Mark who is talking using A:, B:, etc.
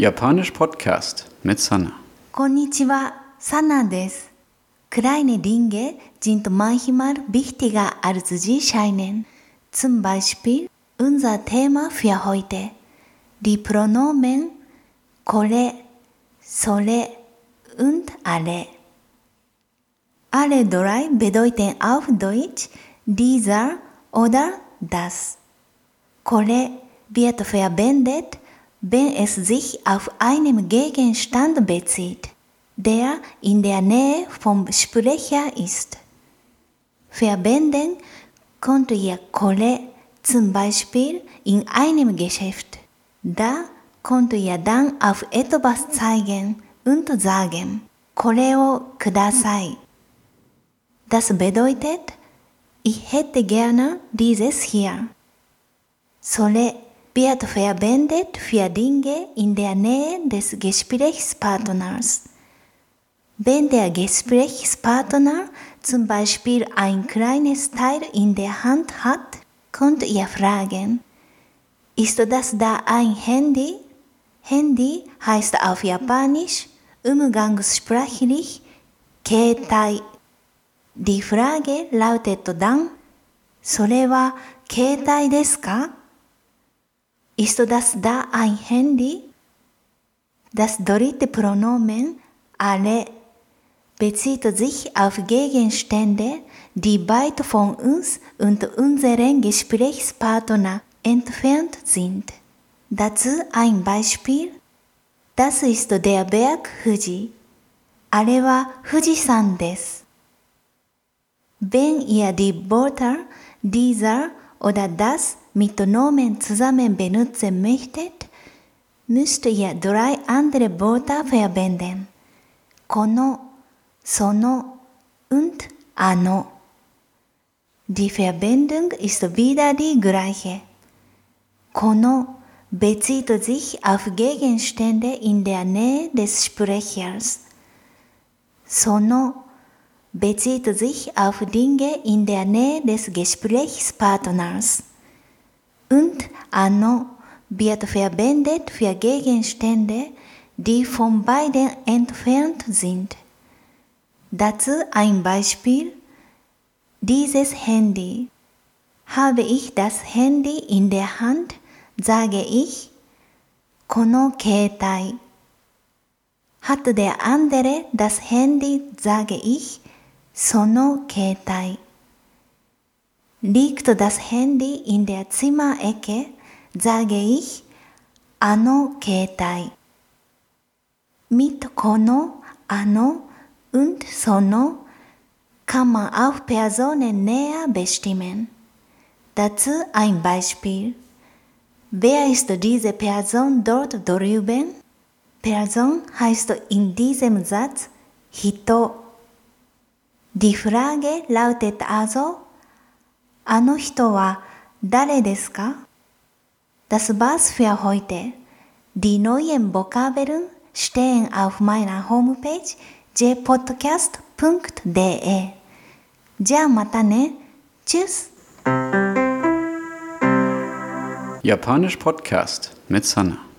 A: Japanisch Podcast mit Sana.
B: Konnichiwa, Sana des. Kleine Dinge sind manchmal wichtiger als sie scheinen. Zum Beispiel unser Thema für heute. Die Pronomen kore, sore und alle. Alle drei bedeuten auf Deutsch dieser oder das. Kore wird verwendet, wenn es sich auf einen Gegenstand bezieht, der in der Nähe vom Sprecher ist. Verwenden konnte ihr Kore zum Beispiel in einem Geschäft. Da konnte ihr dann auf etwas zeigen und sagen, Kore o kudasai. Das bedeutet, ich hätte gerne dieses hier. それ wird verwendet für Dinge in der Nähe des Gesprächspartners. Wenn der Gesprächspartner zum Beispiel ein kleines Teil in der Hand hat, könnt ihr fragen, ist das da ein Handy? Handy heißt auf Japanisch umgangssprachlich Keitai. Die Frage lautet dann, それは携帯ですか Ist das da ein Handy? Das dritte Pronomen alle bezieht sich auf Gegenstände, die weit von uns und unseren Gesprächspartner entfernt sind. Dazu ein Beispiel. Das ist der Berg Fuji. あれは富士山です。Wenn ihr die Wörter dieser oder das mit Nomen zusammen benutzen möchtet, müsst ihr drei andere Wörter verwenden. Kono, sono und ano. Die Verbindung ist wieder die gleiche. Kono bezieht sich auf Gegenstände in der Nähe des Sprechers. Sono bezieht sich auf Dinge in der Nähe des Gesprächspartners Und ano wird verwendet für Gegenstände, die von beiden entfernt sind. Dazu ein Beispiel. Dieses Handy. Habe ich das Handy in der Hand, sage ich, この携帯。Hat der andere das Handy, sage ich, その携帯。 Liegt das Handy in der Zimmerecke, sage ich, あの携帯。Mit この、あの und その kann man auch Personen näher bestimmen. Dazu ein Beispiel. Wer ist diese Person dort drüben? Person heißt in diesem Satz 人。Die Frage lautet also, あの人は誰ですか Das war's für heute. Die neuen Vokabeln stehen auf meiner Homepage jpodcast.de. じゃあまたね。Tschüss!
A: Japanisch Podcast mit Sana.